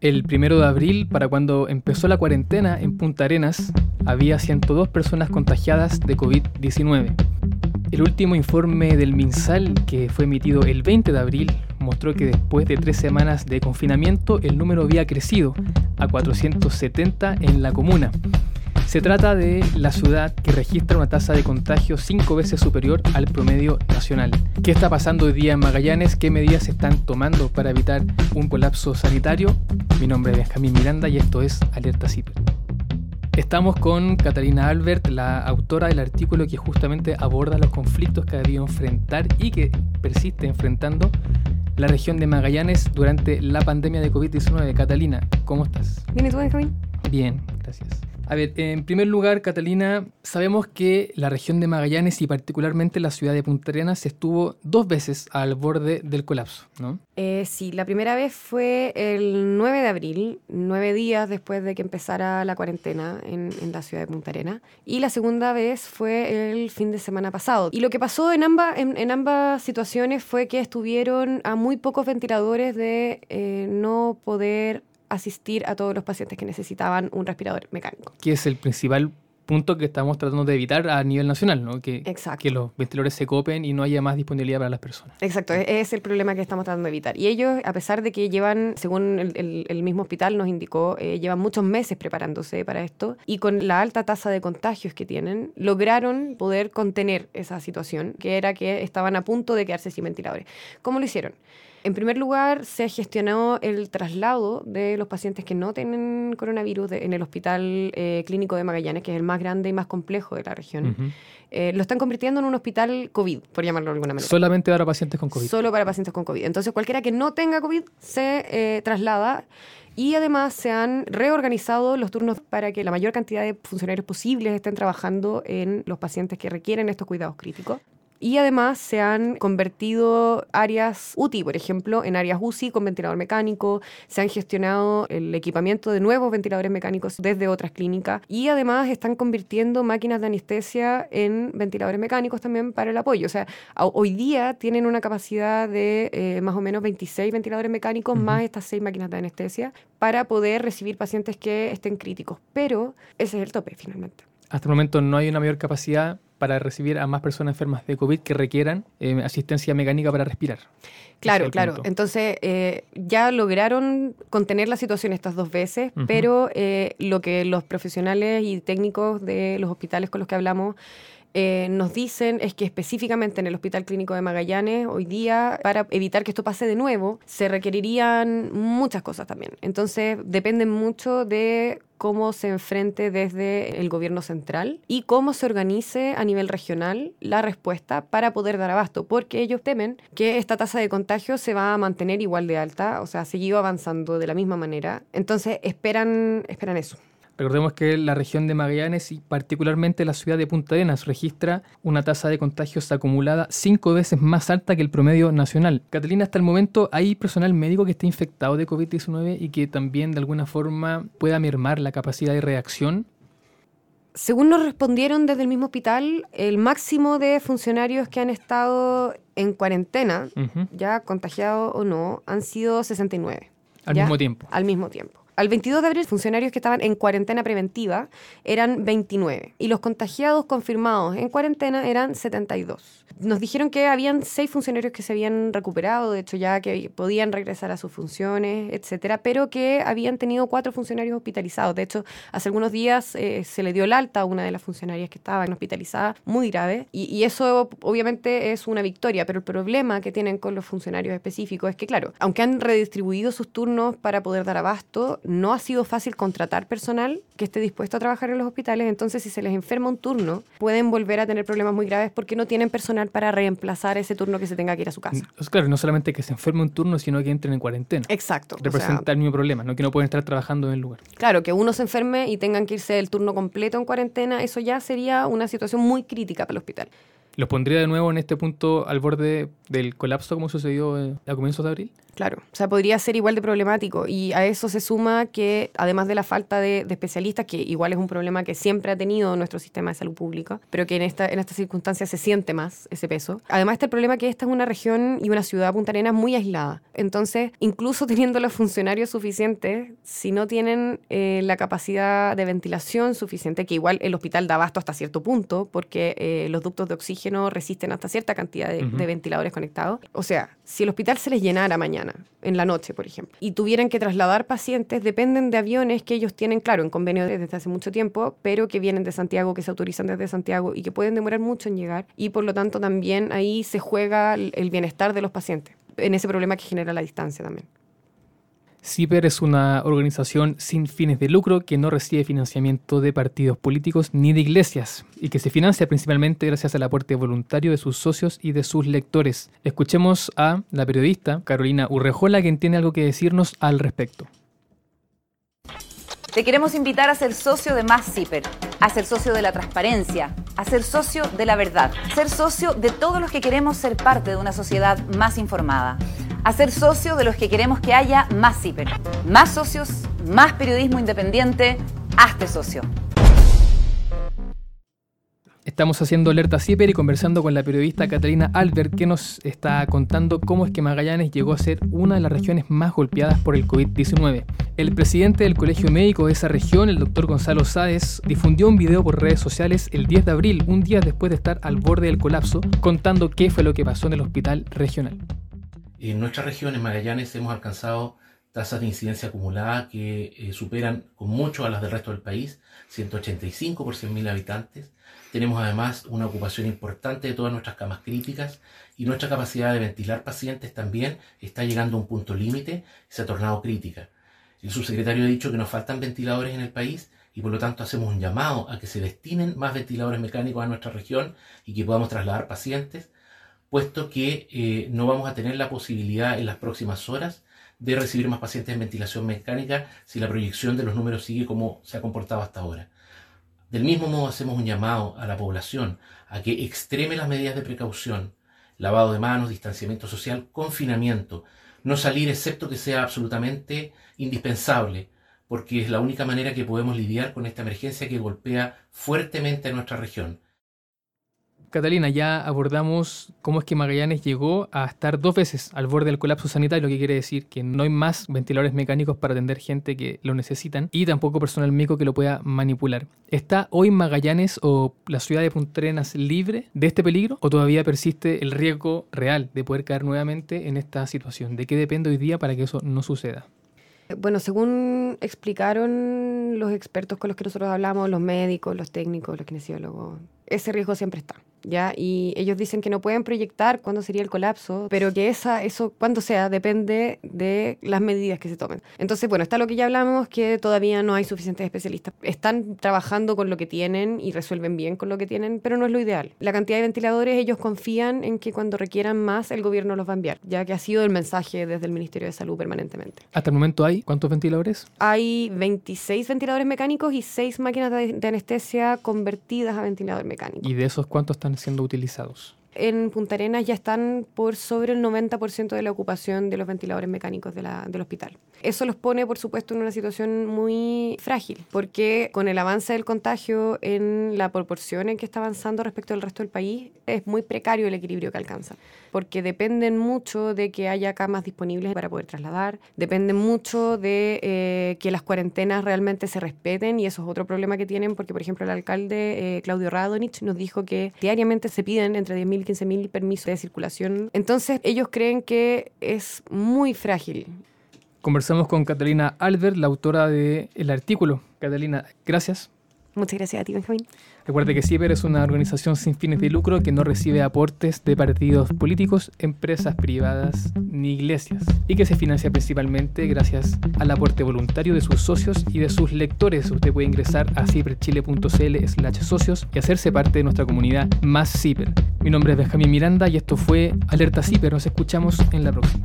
El primero de abril, para cuando empezó la cuarentena en Punta Arenas, había 102 personas contagiadas de COVID-19. El último informe del MinSal, que fue emitido el 20 de abril, mostró que después de tres semanas de confinamiento el número había crecido a 470 en la comuna. Se trata de la ciudad que registra una tasa de contagio cinco veces superior al promedio nacional. ¿Qué está pasando hoy día en Magallanes? ¿Qué medidas se están tomando para evitar un colapso sanitario? Mi nombre es Benjamín Miranda y esto es Alerta CIPER. Estamos con Catalina Albert, la autora del artículo que justamente aborda los conflictos que ha debido enfrentar y que persiste enfrentando la región de Magallanes durante la pandemia de COVID-19. Catalina, ¿cómo estás? Bien, ¿y tú, Benjamín? Bien, gracias. A ver, en primer lugar, Catalina, sabemos que la región de Magallanes y particularmente la ciudad de Punta Arenas estuvo dos veces al borde del colapso, ¿no? Eh, sí, la primera vez fue el 9 de abril, nueve días después de que empezara la cuarentena en, la ciudad de Punta Arenas, y la segunda vez fue el fin de semana pasado. Y lo que pasó en ambas, en, ambas situaciones fue que estuvieron a muy pocos ventiladores de eh, no poder asistir a todos los pacientes que necesitaban un respirador mecánico. Que es el principal punto que estamos tratando de evitar a nivel nacional, ¿no? Que, que los ventiladores se copen y no haya más disponibilidad para las personas. Exacto, es el problema que estamos tratando de evitar. Y ellos, a pesar de que llevan, según el, mismo hospital nos indicó, eh, llevan muchos meses preparándose para esto y con la alta tasa de contagios que tienen, lograron poder contener esa situación, que era que estaban a punto de quedarse sin ventiladores. ¿Cómo lo hicieron? En primer lugar, se gestionó el traslado de los pacientes que no tienen coronavirus en el Hospital eh, Clínico de Magallanes, que es el más grande y más complejo de la región. Eh, lo están convirtiendo en un hospital COVID, por llamarlo de alguna manera. Solamente para pacientes con COVID. Solo para pacientes con COVID. Entonces, cualquiera que no tenga COVID se eh, traslada. Y además se han reorganizado los turnos para que la mayor cantidad de funcionarios posibles estén trabajando en los pacientes que requieren estos cuidados críticos. Y además se han convertido áreas UTI, por ejemplo, en áreas UCI con ventilador mecánico, se han gestionado el equipamiento de nuevos ventiladores mecánicos desde otras clínicas y además están convirtiendo máquinas de anestesia en ventiladores mecánicos también para el apoyo. O sea, hoy día tienen una capacidad de eh, más o menos 26 ventiladores mecánicos más estas 6 máquinas de anestesia para poder recibir pacientes que estén críticos. Pero ese es el tope finalmente. Hasta el momento no hay una mayor capacidad para recibir a más personas enfermas de COVID que requieran eh, asistencia mecánica para respirar. Claro, claro. Entonces, eh, ya lograron contener la situación estas dos veces, pero eh, lo que los profesionales y técnicos de los hospitales con los que hablamos eh, nos dicen es que específicamente en el Hospital Clínico de Magallanes, hoy día, para evitar que esto pase de nuevo, se requerirían muchas cosas también. Entonces, depende mucho de cómo se enfrente desde el gobierno central y cómo se organice a nivel regional la respuesta para poder dar abasto, porque ellos temen que esta tasa de contagio se va a mantener igual de alta, o sea, ha seguido avanzando de la misma manera. Entonces, esperan, esperan eso. Recordemos que la región de Magallanes y particularmente la ciudad de Punta Arenas registra una tasa de contagios acumulada cinco veces más alta que el promedio nacional. Catalina, hasta el momento hay personal médico que está infectado de COVID-19 y que también de alguna forma pueda mermar la capacidad de reacción según nos respondieron desde el mismo hospital, el máximo de funcionarios que han estado en cuarentena, ya contagiados o no, han sido 69. Al mismo tiempo. Al mismo tiempo. Al 22 de abril, funcionarios que estaban en cuarentena preventiva eran 29 y los contagiados confirmados en cuarentena eran 72. Nos dijeron que habían seis funcionarios que se habían recuperado, de hecho ya que podían regresar a sus funciones, etcétera, pero que habían tenido cuatro funcionarios hospitalizados. De hecho, hace algunos días eh, se le dio el alta a una de las funcionarias que estaban hospitalizadas, muy grave, y eso obviamente es una victoria, pero el problema que tienen con los funcionarios específicos es que, claro, aunque han redistribuido sus turnos para poder dar abasto, no ha sido fácil contratar personal que esté dispuesto a trabajar en los hospitales, entonces si se les enferma un turno, pueden volver a tener problemas muy graves porque no tienen personal para reemplazar ese turno que se tenga que ir a su casa. Claro, no solamente que se enferme un turno, sino que entren en cuarentena. Exacto. Representa el mismo problema, no que no pueden estar trabajando en el lugar. Claro, que uno se enferme y tengan que irse el turno completo en cuarentena, eso ya sería una situación muy crítica para el hospital. ¿Los pondría de nuevo en este punto al borde del colapso como sucedió eh, a comienzos de abril? Claro, o sea, podría ser igual de problemático y a eso se suma que además de la falta de, especialistas, que igual es un problema que siempre ha tenido nuestro sistema de salud pública, pero que en, esta, en estas circunstancias se siente más ese peso, además está el problema que esta es una región y una ciudad, Punta Arenas, muy aislada. Entonces, incluso teniendo los funcionarios suficientes, si no tienen eh, la capacidad de ventilación suficiente, que igual el hospital da abasto hasta cierto punto, porque eh, los ductos de oxígeno resisten hasta cierta cantidad de, de ventiladores conectados. O sea, si el hospital se les llenara mañana, en la noche, por ejemplo, y tuvieran que trasladar pacientes, dependen de aviones que ellos tienen, claro, en convenio desde hace mucho tiempo, pero que vienen de Santiago, que se autorizan desde Santiago y que pueden demorar mucho en llegar, y por lo tanto también ahí se juega el bienestar de los pacientes, en ese problema que genera la distancia también. CIPER es una organización sin fines de lucro que no recibe financiamiento de partidos políticos ni de iglesias y que se financia principalmente gracias al aporte voluntario de sus socios y de sus lectores. Escuchemos a la periodista Carolina Urrejola, quien tiene algo que decirnos al respecto. Te queremos invitar a ser socio de Más CIPER, a ser socio de la transparencia, a ser socio de la verdad, ser socio de todos los que queremos ser parte de una sociedad más informada a ser socio de los que queremos que haya más CIPER. Más socios, más periodismo independiente. Hazte socio. Estamos haciendo alerta CIPER y conversando con la periodista Catalina Albert, que nos está contando cómo es que Magallanes llegó a ser una de las regiones más golpeadas por el COVID-19. El presidente del Colegio Médico de esa región, el doctor Gonzalo Sáez, difundió un video por redes sociales el 10 de abril, un día después de estar al borde del colapso, contando qué fue lo que pasó en el hospital regional. En nuestra región, en Magallanes, hemos alcanzado tasas de incidencia acumulada que eh, superan con mucho a las del resto del país, 185 por 100.000 habitantes. Tenemos además una ocupación importante de todas nuestras camas críticas y nuestra capacidad de ventilar pacientes también está llegando a un punto límite y se ha tornado crítica. El subsecretario ha dicho que nos faltan ventiladores en el país y por lo tanto hacemos un llamado a que se destinen más ventiladores mecánicos a nuestra región y que podamos trasladar pacientes puesto que eh, no vamos a tener la posibilidad en las próximas horas de recibir más pacientes en ventilación mecánica si la proyección de los números sigue como se ha comportado hasta ahora. Del mismo modo hacemos un llamado a la población a que extreme las medidas de precaución, lavado de manos, distanciamiento social, confinamiento, no salir excepto que sea absolutamente indispensable, porque es la única manera que podemos lidiar con esta emergencia que golpea fuertemente a nuestra región. Catalina, ya abordamos cómo es que Magallanes llegó a estar dos veces al borde del colapso sanitario, lo que quiere decir que no hay más ventiladores mecánicos para atender gente que lo necesitan y tampoco personal médico que lo pueda manipular. ¿Está hoy Magallanes o la ciudad de Punta Arenas libre de este peligro o todavía persiste el riesgo real de poder caer nuevamente en esta situación? ¿De qué depende hoy día para que eso no suceda? Bueno, según explicaron los expertos con los que nosotros hablamos, los médicos, los técnicos, los kinesiólogos, ese riesgo siempre está. ¿Ya? Y ellos dicen que no pueden proyectar cuándo sería el colapso, pero que esa, eso, cuando sea, depende de las medidas que se tomen. Entonces, bueno, está lo que ya hablamos, que todavía no hay suficientes especialistas. Están trabajando con lo que tienen y resuelven bien con lo que tienen, pero no es lo ideal. La cantidad de ventiladores, ellos confían en que cuando requieran más, el gobierno los va a enviar, ya que ha sido el mensaje desde el Ministerio de Salud permanentemente. ¿Hasta el momento hay cuántos ventiladores? Hay 26 ventiladores mecánicos y 6 máquinas de, anestesia convertidas a ventilador mecánico. ¿Y de esos cuántos están siendo utilizados? En Punta Arenas ya están por sobre el 90% de la ocupación de los ventiladores mecánicos del hospital. Eso los pone, por supuesto, en una situación muy frágil, porque con el avance del contagio en la proporción en que está avanzando respecto al resto del país, es muy precario el equilibrio que alcanza porque dependen mucho de que haya camas disponibles para poder trasladar, dependen mucho de eh, que las cuarentenas realmente se respeten y eso es otro problema que tienen porque, por ejemplo, el alcalde eh, Claudio Radonich nos dijo que diariamente se piden entre 10.000 y 15.000 permisos de circulación. Entonces, ellos creen que es muy frágil. Conversamos con Catalina Albert, la autora del artículo. Catalina, gracias. Muchas gracias a ti, Benjamín. Recuerde que CIPER es una organización sin fines de lucro que no recibe aportes de partidos políticos, empresas privadas ni iglesias y que se financia principalmente gracias al aporte voluntario de sus socios y de sus lectores. Usted puede ingresar a ciperchile.cl slash socios y hacerse parte de nuestra comunidad más CIPER. Mi nombre es Benjamín Miranda y esto fue Alerta CIPER. Nos escuchamos en la próxima.